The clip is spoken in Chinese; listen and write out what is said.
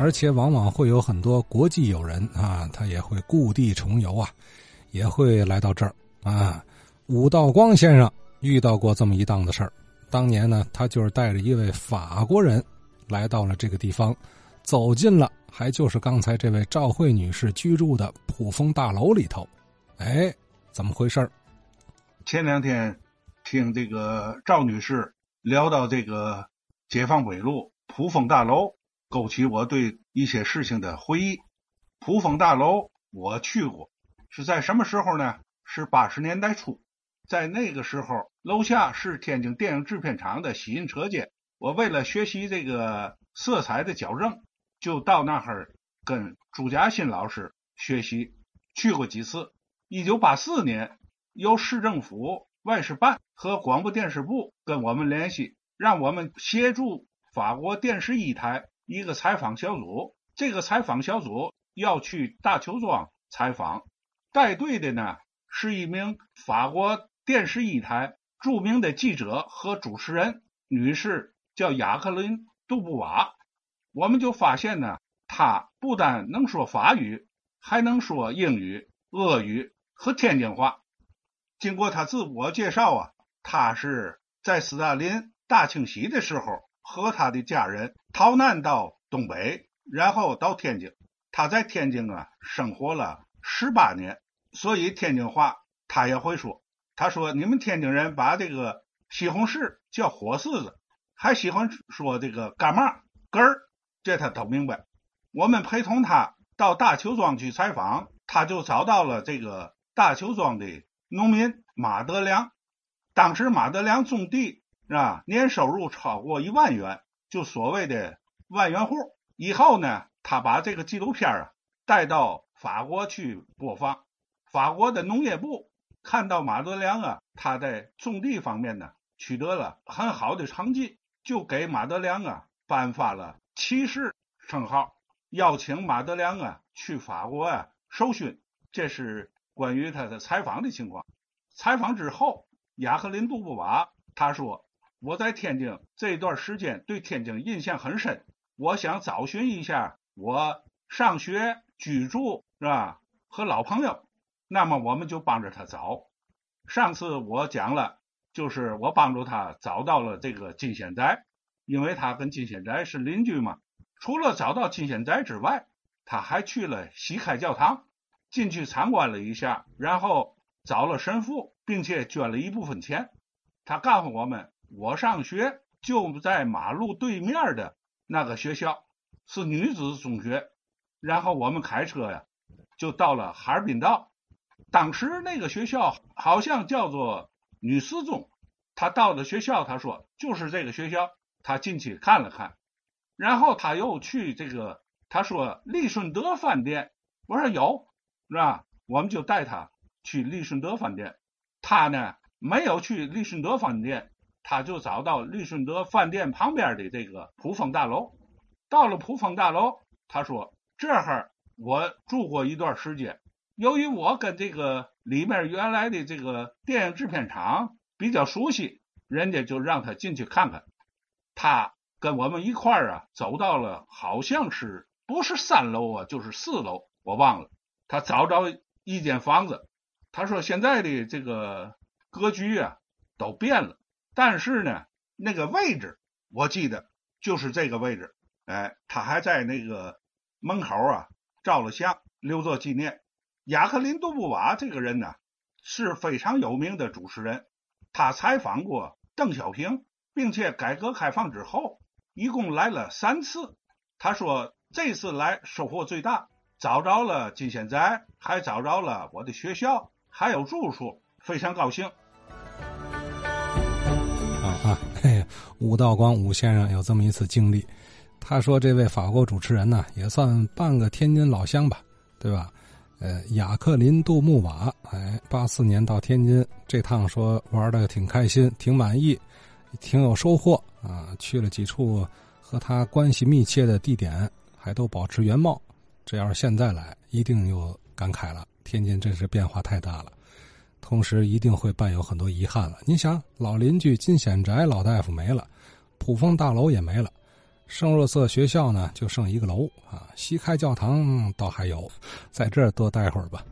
而且往往会有很多国际友人啊，他也会故地重游啊，也会来到这儿啊。武道光先生遇到过这么一档子事儿，当年呢，他就是带着一位法国人来到了这个地方，走进了还就是刚才这位赵慧女士居住的普丰大楼里头。哎，怎么回事前两天听这个赵女士聊到这个解放北路普丰大楼，勾起我对一些事情的回忆。普丰大楼我去过，是在什么时候呢？是八十年代初。在那个时候，楼下是天津电影制片厂的洗印车间。我为了学习这个色彩的矫正，就到那儿跟朱家新老师学习，去过几次。一九八四年，由市政府外事办和广播电视部跟我们联系，让我们协助法国电视一台一个采访小组。这个采访小组要去大邱庄采访，带队的呢是一名法国。电视一台著名的记者和主持人女士叫雅克琳·杜布瓦，我们就发现呢，她不但能说法语，还能说英语、俄语和天津话。经过她自我介绍啊，她是在斯大林大清洗的时候和他的家人逃难到东北，然后到天津。他在天津啊生活了十八年，所以天津话他也会说。他说：“你们天津人把这个西红柿叫火柿子，还喜欢说这个干嘛根儿，这他都明白。”我们陪同他到大邱庄去采访，他就找到了这个大邱庄的农民马德良。当时马德良种地是吧，年收入超过一万元，就所谓的万元户。以后呢，他把这个纪录片啊带到法国去播放，法国的农业部。看到马德良啊，他在种地方面呢取得了很好的成绩，就给马德良啊颁发了骑士称号，邀请马德良啊去法国啊受训。这是关于他的采访的情况。采访之后，雅克林·杜布瓦他说：“我在天津这段时间对天津印象很深，我想找寻一下我上学、居住是吧和老朋友。”那么我们就帮着他找。上次我讲了，就是我帮助他找到了这个金贤斋，因为他跟金贤斋是邻居嘛。除了找到金贤斋之外，他还去了西开教堂，进去参观了一下，然后找了神父，并且捐了一部分钱。他告诉我们，我上学就在马路对面的那个学校，是女子中学。然后我们开车呀，就到了哈尔滨道。当时那个学校好像叫做女四中，他到了学校，他说就是这个学校，他进去看了看，然后他又去这个，他说利顺德饭店，我说有是吧？我们就带他去利顺德饭店，他呢没有去利顺德饭店，他就找到利顺德饭店旁边的这个普丰大楼，到了普丰大楼，他说这儿我住过一段时间。由于我跟这个里面原来的这个电影制片厂比较熟悉，人家就让他进去看看。他跟我们一块儿啊，走到了好像是不是三楼啊，就是四楼，我忘了。他找着一间房子，他说现在的这个格局啊都变了，但是呢，那个位置我记得就是这个位置。哎，他还在那个门口啊照了相，留作纪念。雅克林·杜布瓦这个人呢是非常有名的主持人，他采访过邓小平，并且改革开放之后一共来了三次。他说这次来收获最大，找着了金贤斋，还找着了我的学校，还有住处，非常高兴。武道光武先生有这么一次经历，他说这位法国主持人呢也算半个天津老乡吧，对吧？呃，雅克林·杜穆瓦，哎，八四年到天津，这趟说玩的挺开心，挺满意，挺有收获啊。去了几处和他关系密切的地点，还都保持原貌。这要是现在来，一定又感慨了。天津真是变化太大了，同时一定会伴有很多遗憾了。你想，老邻居金显宅老大夫没了，普丰大楼也没了，圣若瑟学校呢就剩一个楼啊，西开教堂倒还有，在这儿多待会儿吧。